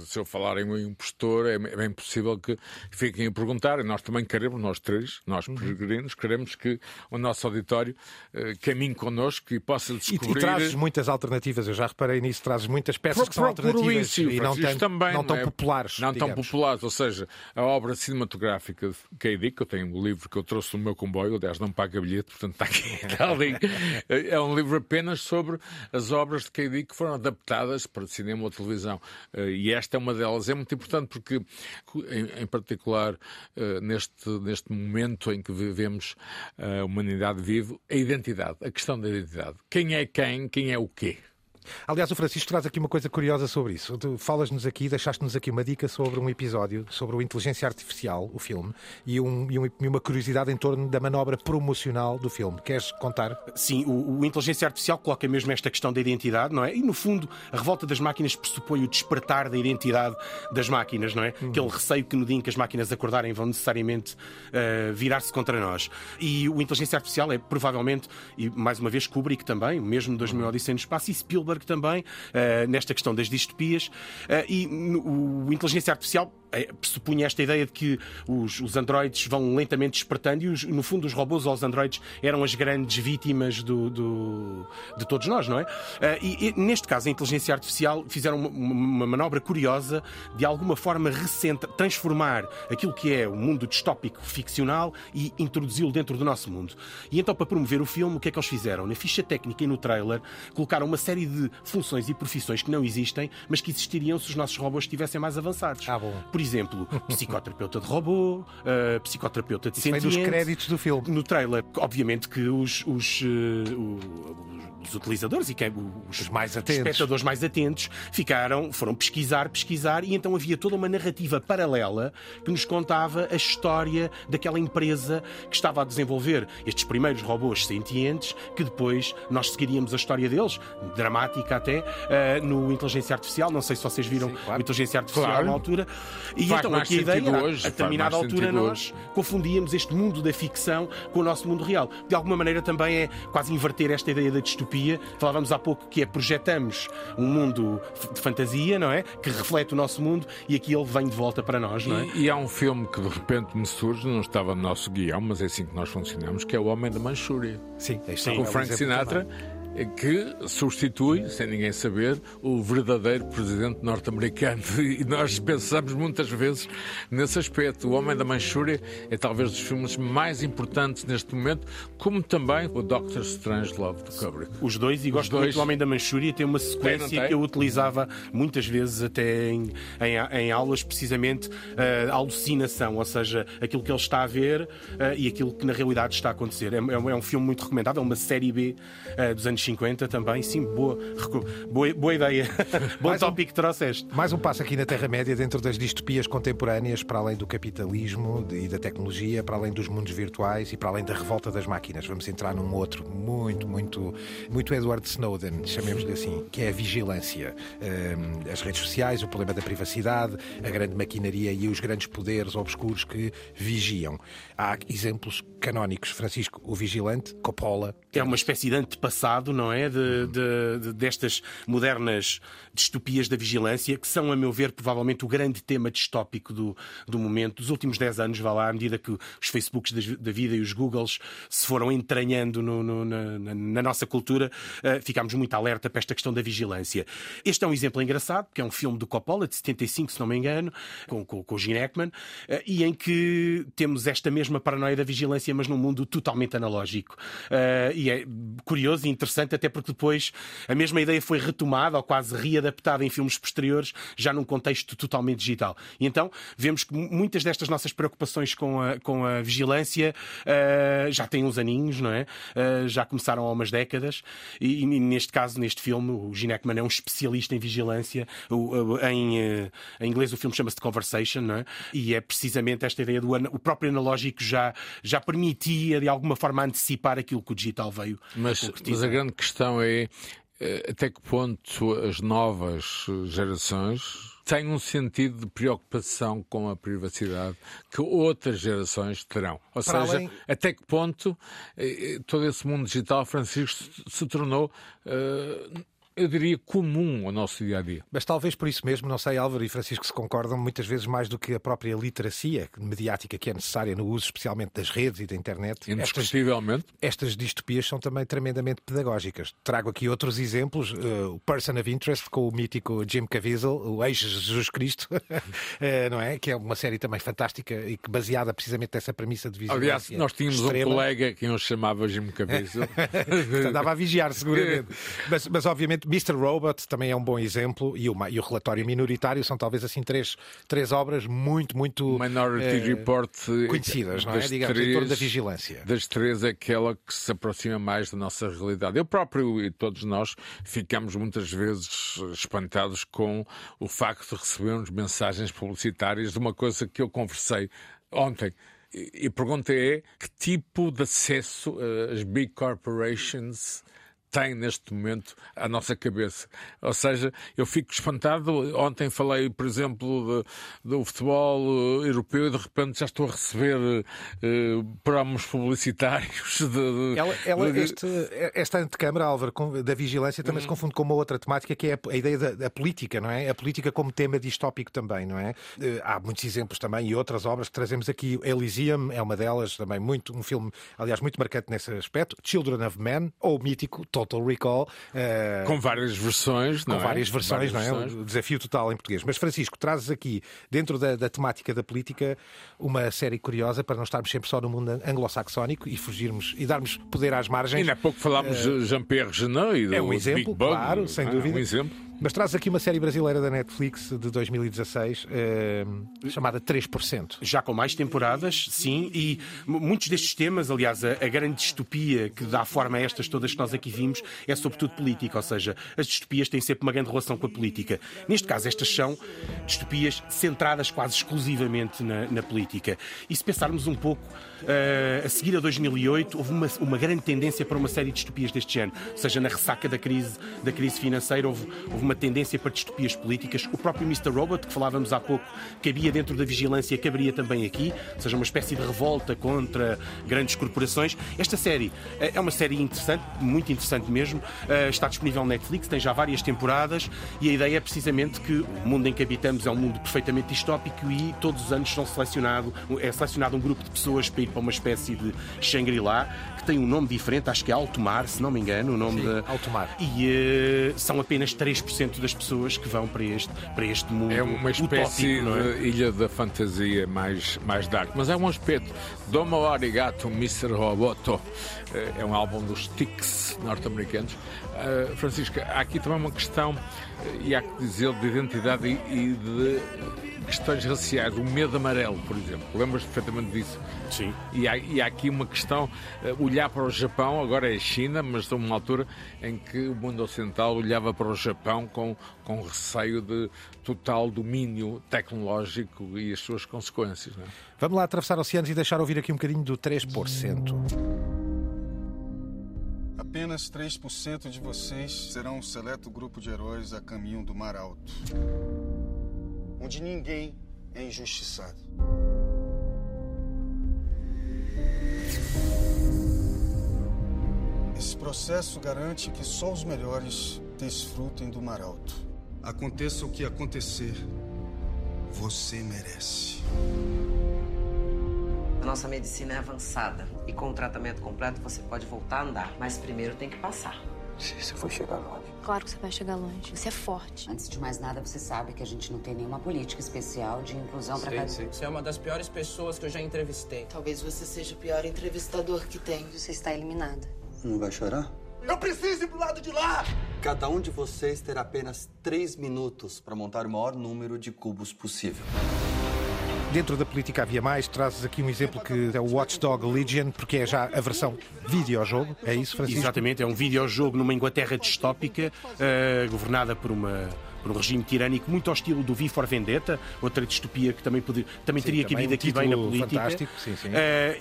Se eu falar em um Impostor, é, é bem possível que fiquem a perguntar, nós também queremos, nós três, nós uhum. peregrinos, queremos que o nosso auditório uh, caminhe connosco e possa descobrir... E, e trazes muitas alternativas, eu já reparei nisso, trazes muitas peças por, que são alternativas início, e não, tem, também, não, tão é? populares. Não digamos. tão populares, ou seja, a obra cinematográfica de K.D., que eu tenho um livro que eu trouxe no meu comboio, aliás, não paga bilhete, portanto está aqui. Está ali. É um livro apenas sobre as obras de K.D. que foram adaptadas para cinema ou televisão. Eh, e esta é uma delas. É muito importante porque, em, particular, eh, neste, neste momento em que vivemos a humanidade vive, a identidade, a questão da identidade. Quem é quem, quem é o quê? Aliás, o Francisco traz aqui uma coisa curiosa sobre isso. Tu falas-nos aqui, deixaste-nos aqui uma dica sobre um episódio sobre o Inteligência Artificial, o filme, e, um, e, um, e, uma curiosidade em torno da manobra promocional do filme. Queres contar? Sim, o, o, Inteligência Artificial coloca mesmo esta questão da identidade, não é? E no fundo, a revolta das máquinas pressupõe o despertar da identidade das máquinas, não é? Uhum. Aquele receio que no dia em que as máquinas acordarem vão necessariamente uh, virar-se contra nós. E o Inteligência Artificial é provavelmente, e mais uma vez Kubrick também, mesmo 2000 uhum. No Espaço, e Spielberg também, uh, nesta questão das distopias. Uh, e o Inteligência Artificial pressupunha esta ideia de que os, os androides vão lentamente despertando e, os, no fundo, os robôs ou os androides eram as grandes vítimas do, do de todos nós, não é? Uh, e, e, neste caso, a inteligência artificial fizeram uma, uma, manobra curiosa de alguma forma recente transformar aquilo que é o mundo distópico ficcional e introduzi-lo dentro do nosso mundo. E então, para promover o filme, o que é que eles fizeram? Na ficha técnica e no trailer, colocaram uma série de funções e profissões que não existem, mas que existiriam se os nossos robôs estivessem mais avançados. Ah, bom. Por exemplo, psicoterapeuta de robô, uh, psicoterapeuta de sentiente. Vem dos créditos do filme. No trailer, obviamente que os, os, uh, os utilizadores e quem, os, os mais atentos. espectadores mais atentos ficaram, foram pesquisar, pesquisar e então havia toda uma narrativa paralela que nos contava a história daquela empresa que estava a desenvolver estes primeiros robôs sentientes que depois nós seguiríamos a história deles, dramática até, uh, no Inteligência Artificial. Não sei se vocês viram Sim, claro. Inteligência Artificial claro. na altura. E faz então aqui a ideia, hoje, a determinada altura, nós hoje. confundíamos este mundo da ficção com o nosso mundo real. De alguma maneira também é quase inverter esta ideia da distopia. Falávamos há pouco que é projetamos um mundo de fantasia, não é? Que reflete o nosso mundo e aqui ele vem de volta para nós, não é? E, e há um filme que de repente me surge, não estava no nosso guião, mas é assim que nós funcionamos, que é O Homem da Manchúria. Sim, é Com o Frank Sinatra que substitui, sem ninguém saber, o verdadeiro presidente norte-americano. E nós pensamos muitas vezes nesse aspecto. O Homem da Manchúria é talvez dos filmes mais importantes neste momento, como também o Doctor Strangelove de Kubrick. Os dois, e gosto dois... muito do Homem da Manchúria, tem uma sequência tem, tem? que eu utilizava muitas vezes até em, em, em aulas, precisamente a alucinação, ou seja, aquilo que ele está a ver uh, e aquilo que na realidade está a acontecer. É, é, é um filme muito recomendável, é uma série B uh, dos anos 50 também. Sim, boa, boa, boa ideia. Bom mais tópico um, que trouxeste. Mais um passo aqui na Terra-média, dentro das distopias contemporâneas, para além do capitalismo e da tecnologia, para além dos mundos virtuais e para além da revolta das máquinas. Vamos entrar num outro muito, muito, muito Edward Snowden, chamemos-lhe assim, que é a vigilância. As redes sociais, o problema da privacidade, a grande maquinaria e os grandes poderes obscuros que vigiam. Há exemplos canónicos. Francisco, o Vigilante, Coppola. É uma espécie de antepassado, não é? De, de, de, destas modernas distopias da vigilância, que são, a meu ver, provavelmente o grande tema distópico do, do momento, dos últimos 10 anos, vá lá, à medida que os Facebooks da, vida e os Googles se foram entranhando no, no, na, na, nossa cultura, uh, ficámos muito alerta para esta questão da vigilância. Este é um exemplo engraçado, porque é um filme do Coppola, de 75, se não me engano, com, com, com o Gene Hackman, uh, e em que temos esta mesma paranoia da vigilância, mas num mundo totalmente analógico. Uh, e é curioso e interessante, até porque depois a mesma ideia foi retomada ou quase readaptada em filmes posteriores, já num contexto totalmente digital. E então vemos que muitas destas nossas preocupações com a, com a vigilância uh, já têm uns aninhos, não é? Uh, já começaram há umas décadas. E, e, neste caso, neste filme, o Gene Hackman é um especialista em vigilância. O, em, em, inglês o filme chama-se The Conversation, não é? E é precisamente esta ideia do o próprio analógico já, já permitia de alguma forma antecipar aquilo que o digital veio mas, mas a grande questão é eh, até que ponto as novas gerações têm um sentido de preocupação com a privacidade que outras gerações terão. Ou Para seja, além... até que ponto eh, eh, todo esse mundo digital, Francisco, se tornou. Uh, eu diria, comum ao nosso dia a dia. Mas talvez por isso mesmo, não sei, Álvaro e Francisco se concordam, muitas vezes mais do que a própria literacia mediática que é necessária no uso, especialmente das redes e da internet. Indiscutivelmente. Estas, estas distopias são também tremendamente pedagógicas. Trago aqui outros exemplos: uh, o Person of Interest com o mítico Jim Caviezel, o ex-Jesus Cristo, uh, não é? Que é uma série também fantástica e que baseada precisamente nessa premissa de vigilância. Aliás, nós tínhamos extrema. um colega que nos chamava Jim Caviezel. Andava a vigiar, seguramente. mas, mas obviamente Mr. Robot também é um bom exemplo e o, e o relatório minoritário são talvez assim três, três obras muito, muito Minority eh, Report conhecidas, não é? Digamos, três, em torno da vigilância. Das três é aquela que se aproxima mais da nossa realidade. Eu próprio e todos nós ficamos muitas vezes espantados com o facto de recebermos mensagens publicitárias de uma coisa que eu conversei ontem. E a pergunta é que tipo de acesso uh, as big corporations tem neste momento à nossa cabeça. Ou seja, eu fico espantado. Ontem falei, por exemplo, de, do futebol uh, europeu e de repente já estou a receber uh, promos publicitários. De, de, ela, ela, este, esta antecâmara, Álvaro, da vigilância também uhum. se confunde com uma outra temática que é a, a ideia da, da, política, não é? A política como tema distópico também, não é? Uh, há muitos exemplos também e outras obras que trazemos aqui. Elysium é uma delas, também muito, um filme, aliás, muito marcante nesse aspecto. Children of Men, ou mítico Total Recall. Uh, com várias versões, Com não é? várias versões, várias não é? Versões. O desafio total em português. Mas, Francisco, trazes aqui, dentro da, da, temática da política, uma série curiosa para não estarmos sempre só no mundo anglo-saxónico e fugirmos e darmos poder às margens. E há pouco falámos uh, de Jean-Pierre Genet e do É um exemplo, Big claro, sem é? dúvida. Um exemplo. Mas traz aqui uma série brasileira da Netflix de 2016 eh, chamada 3%. Já com mais temporadas, sim, e muitos destes temas, aliás, a, a, grande distopia que dá forma a estas todas que nós aqui vimos é sobretudo política, ou seja, as distopias têm sempre uma grande relação com a política. Neste caso, estas são distopias centradas quase exclusivamente na, na política. E se pensarmos um pouco, uh, a seguir a 2008, houve uma, uma grande tendência para uma série de distopias deste género, ou seja, na ressaca da crise, da crise financeira, houve, houve uma tendência para distopias políticas. O próprio Mr. Robot, que falávamos há pouco, cabia dentro da vigilância, caberia também aqui, ou seja, uma espécie de revolta contra grandes corporações. Esta série eh, é uma série interessante, muito interessante mesmo. Eh, está disponível na Netflix, tem já várias temporadas e a ideia é precisamente que o mundo em que habitamos é um mundo perfeitamente distópico e todos os anos são selecionado, é selecionado um grupo de pessoas para ir para uma espécie de Shangri-La que tem um nome diferente, acho que é Alto Mar, se não me engano, o nome Sim, de... Alto Mar. E uh, são apenas 3% das pessoas que vão para este, para este mundo. É uma espécie utópico, é? de ilha da fantasia mais, mais dark. Mas é um aspecto. Domo Arigato, Mr. Roboto. É um álbum dos Sticks norte-americanos. Uh, Francisca, há aqui também uma questão, e há que dizer, de identidade e de questões raciais. O medo amarelo, por exemplo. Lembras perfeitamente disso? Sim. E há, e há aqui uma questão, olhar para o Japão, agora é a China, mas estou numa altura em que o mundo ocidental olhava para o Japão com, com receio de total domínio tecnológico e as suas consequências. Não é? Vamos lá atravessar oceanos e deixar ouvir aqui um bocadinho do 3%. Apenas 3% de vocês serão um seleto grupo de heróis a caminho do Mar Alto, onde ninguém é injustiçado. Esse processo garante que só os melhores desfrutem do Mar Alto. Aconteça o que acontecer, você merece. A nossa medicina é avançada e com o tratamento completo você pode voltar a andar, mas primeiro tem que passar. Se você for chegar longe. Claro que você vai chegar longe. Você é forte. Antes de mais nada, você sabe que a gente não tem nenhuma política especial de inclusão para cada. Você é uma das piores pessoas que eu já entrevistei. Talvez você seja o pior entrevistador que tem. Você está eliminada. Não vai chorar? Eu preciso ir pro lado de lá! Cada um de vocês terá apenas três minutos para montar o maior número de cubos possível. Dentro da política havia mais. Trazes aqui um exemplo que é o Watchdog Legion, porque é já a versão videojogo. É isso, Francisco? Exatamente, é um videojogo numa Inglaterra distópica, uh, governada por uma por um regime tirânico muito ao estilo do V for Vendetta, outra distopia que também, podia, também sim, teria também cabido um aqui bem na política. Sim, sim. Uh,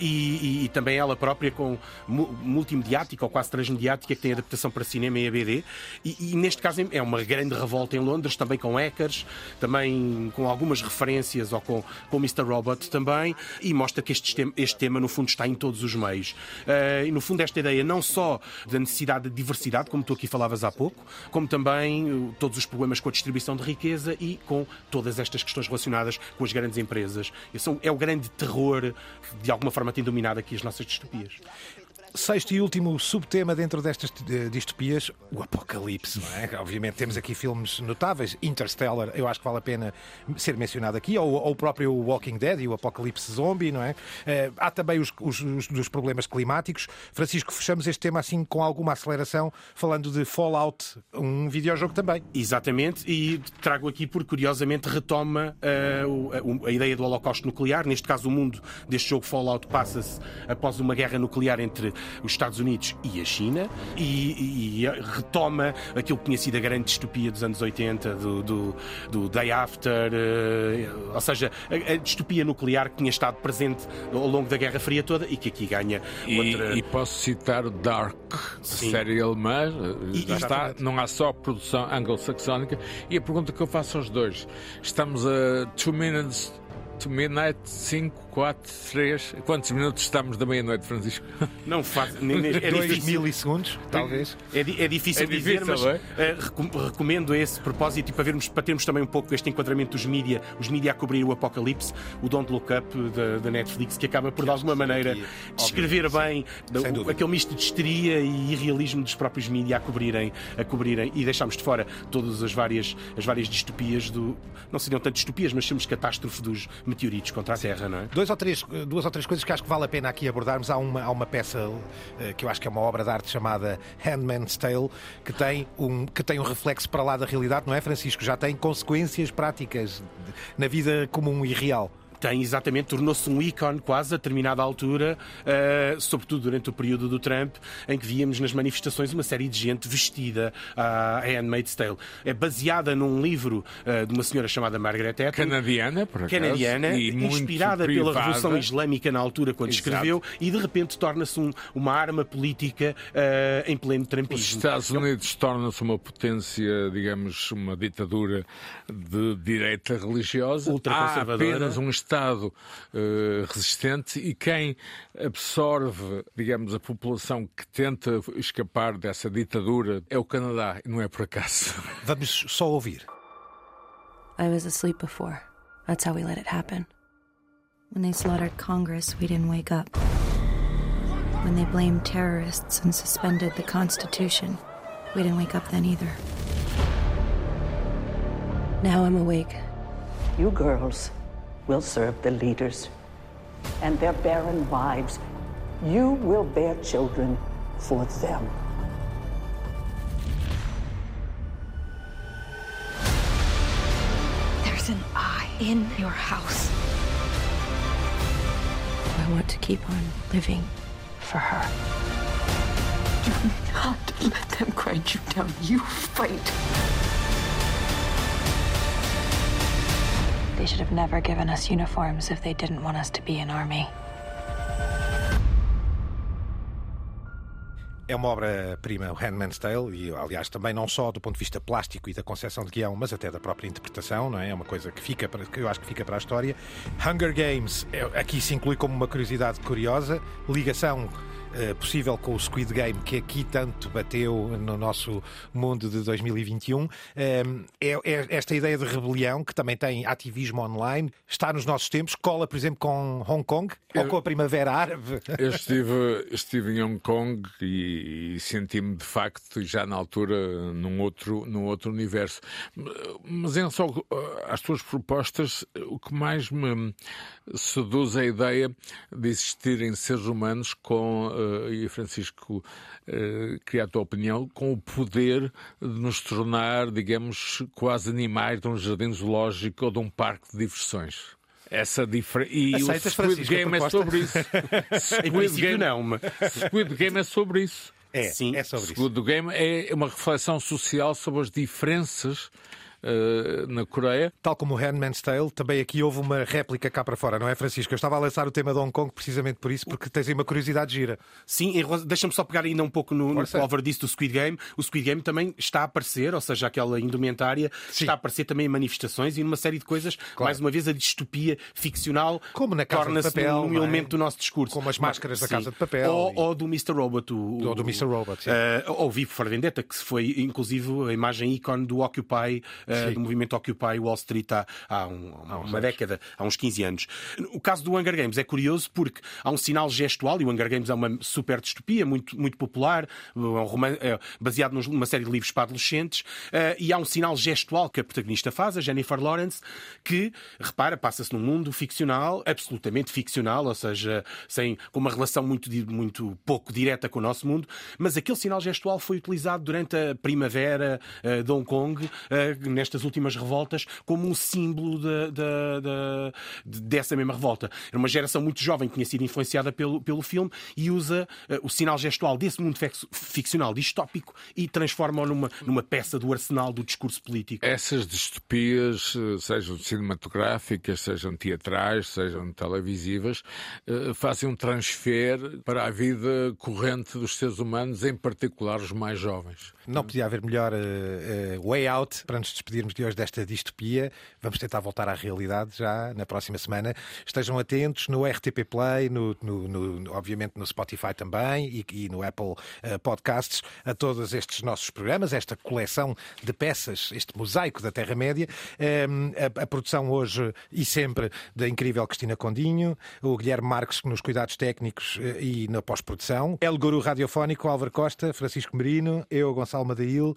e, e, e, também ela própria com multimediática ou quase transmediática que tem adaptação para cinema e ABD. E, e, neste caso é uma grande revolta em Londres, também com hackers, também com algumas referências ou com, com Mr. Robot também, e mostra que este, este tema no fundo está em todos os meios. Uh, e no fundo esta ideia não só da necessidade de diversidade, como tu aqui falavas há pouco, como também todos os problemas com a distribuição de riqueza e com todas estas questões relacionadas com as grandes empresas. Esse é o grande terror que de alguma forma tem dominado aqui as nossas distopias sexto e último subtema dentro destas distopias, o apocalipse, não é? Obviamente temos aqui filmes notáveis, Interstellar, eu acho que vale a pena ser mencionado aqui, ou, ou o próprio Walking Dead e o apocalipse zombie, não é? Uh, há também os, os, os, problemas climáticos. Francisco, fechamos este tema assim com alguma aceleração, falando de Fallout, um videojogo também. Exatamente, e trago aqui porque curiosamente retoma uh, a, a, ideia do holocausto nuclear, neste caso o mundo deste jogo Fallout passa-se após uma guerra nuclear entre os Estados Unidos e a China e, e retoma aquilo que tinha sido a grande distopia dos anos 80, do, do, do Day After, uh, ou seja, a, a, distopia nuclear que tinha estado presente ao longo da Guerra Fria toda e que aqui ganha e, outra. E posso citar Dark, Sim. série alemã, e, está, não há só produção anglo-saxónica. E a pergunta que eu faço aos dois: estamos a 2 minutes to midnight, 5 4, 3. Quantos minutos estamos da meia-noite, Francisco? Não faz. É Dois milissegundos, talvez. É, é difícil é dizer, difícil, mas é? uh, recomendo esse propósito e para, vermos, para termos também um pouco este enquadramento dos mídia, os mídia a cobrir o apocalipse, o Don't Look Up da, da Netflix, que acaba por, de alguma maneira, descrever bem o, aquele misto de histeria e irrealismo dos próprios mídia a cobrirem, a cobrirem e deixámos de fora todas as várias, as várias distopias do. Não seriam tanto distopias, mas chamamos catástrofe dos meteoritos contra a Terra, não é? Dois ou três, duas ou três coisas que acho que vale a pena aqui abordarmos. Há uma, há uma peça uh, que eu acho que é uma obra de arte chamada Handman's Tale, que tem, um, que tem um reflexo para lá da realidade, não é, Francisco? Já tem consequências práticas na vida comum e real tem exatamente, tornou-se um ícone quase a determinada altura, uh, sobretudo durante o período do Trump, em que víamos nas manifestações uma série de gente vestida a Handmaid's Tale. É baseada num livro uh, de uma senhora chamada Margaret Atwood. Canadiana, por acaso. Canadiana, inspirada pela Revolução Islâmica na altura, quando Exato. escreveu, e de repente torna-se um, uma arma política uh, em pleno Trumpismo. Os Estados Unidos tornam-se uma potência, digamos, uma ditadura de direita religiosa. Ultraconservadora. Há apenas um Estado uh, resistente e quem absorve, digamos, a população que tenta escapar dessa ditadura é o Canadá, e não é por acaso. Vamos só ouvir. I was asleep before. That's how we let it happen. When they slaughtered Congress, we didn't wake up. When they blamed terrorists and suspended the Constitution, we didn't wake up then either. Now I'm awake. You girls will serve the leaders and their barren wives. You will bear children for them. There's an eye in your house. I want to keep on living for her. Do not let them grind you down. You fight. They should have never given us uniforms if they didn't want us to be an army. É uma obra-prima, o Handman's Tale, e aliás também não só do ponto de vista plástico e da concepção de guião, mas até da própria interpretação, não é? É uma coisa que fica para, que eu acho que fica para a história. Hunger Games, é, aqui se inclui como uma curiosidade curiosa, ligação possível com o Squid Game, que aqui tanto bateu no nosso mundo de 2021. é, é, esta ideia de rebelião, que também tem ativismo online, está nos nossos tempos, cola, por exemplo, com Hong Kong eu, ou com a Primavera Árabe. Eu estive, estive em Hong Kong e, e senti-me, de facto, já na altura, num outro, num outro universo. Mas em relação às tuas propostas, o que mais me seduz é a ideia de existirem seres humanos com uh, e Francisco uh, queria a tua opinião, com o poder de nos tornar, digamos, quase animais de um jardim zoológico ou de um parque de diversões. Essa diferença. E Aceitas, o Squid Game é sobre isso. Squid Game não. Mas... Squid Game é sobre isso. É, Sim, é sobre Squid isso. Game é uma reflexão social sobre as diferenças uh, na Coreia. Tal como o Handman's Tale, também aqui houve uma réplica cá para fora, não é, Francisco? Eu estava a lançar o tema de Hong Kong precisamente por isso, porque tens aí uma curiosidade gira. Sim, deixa-me só pegar ainda um pouco no, no cover disso do Squid Game. O Squid Game também está a aparecer, ou seja, aquela indumentária Sim. está a aparecer também em manifestações e numa série de coisas. Claro. Mais uma vez, a distopia ficcional como na casa de papel, um, um é? elemento do nosso discurso. Como as máscaras Mas, da Casa de Papel. Ou, e... ou do Mr. Robot. O, ou do Mr. Robot, sim. Uh, ou Vivo for Vendetta, que foi inclusive a imagem ícone do Occupy, uh, do movimento Occupy Occupy Wall Street há, há, um, há uma década, há uns 15 anos. O caso do Hunger Games é curioso porque há um sinal gestual, e o Hunger Games é uma super distopia, muito, muito popular, é um romance, é baseado numa série de livros para adolescentes, uh, e há um sinal gestual que a protagonista faz, a Jennifer Lawrence, que, repara, passa-se num mundo ficcional, absolutamente ficcional, ou seja, sem, com uma relação muito, muito pouco direta com o nosso mundo, mas aquele sinal gestual foi utilizado durante a primavera uh, de Hong Kong, uh, nestas últimas revoltas como um símbolo de, de, de, dessa mesma revolta. Era uma geração muito jovem que tinha sido influenciada pelo, pelo filme e usa uh, o sinal gestual desse mundo ficcional distópico e transforma-o numa, numa peça do arsenal do discurso político. Essas distopias, eh, sejam cinematográficas, sejam teatrais, sejam televisivas, uh, fazem um transfer para a vida corrente dos seres humanos, em particular os mais jovens. Não podia haver melhor uh, uh, way out para nos despedirmos de hoje desta distopia. Vamos tentar voltar à realidade já na próxima semana. Estejam atentos no RTP Play, no, no, no obviamente no Spotify também e, e no Apple uh, Podcasts a todos estes nossos programas, esta coleção de peças, este mosaico da Terra-média. A, a, produção hoje e sempre da incrível Cristina Condinho, o Guilherme Marques nos cuidados técnicos e na pós-produção, El Guru Radiofónico, Álvaro Costa, Francisco Merino, eu, Gonçalo Salmadail.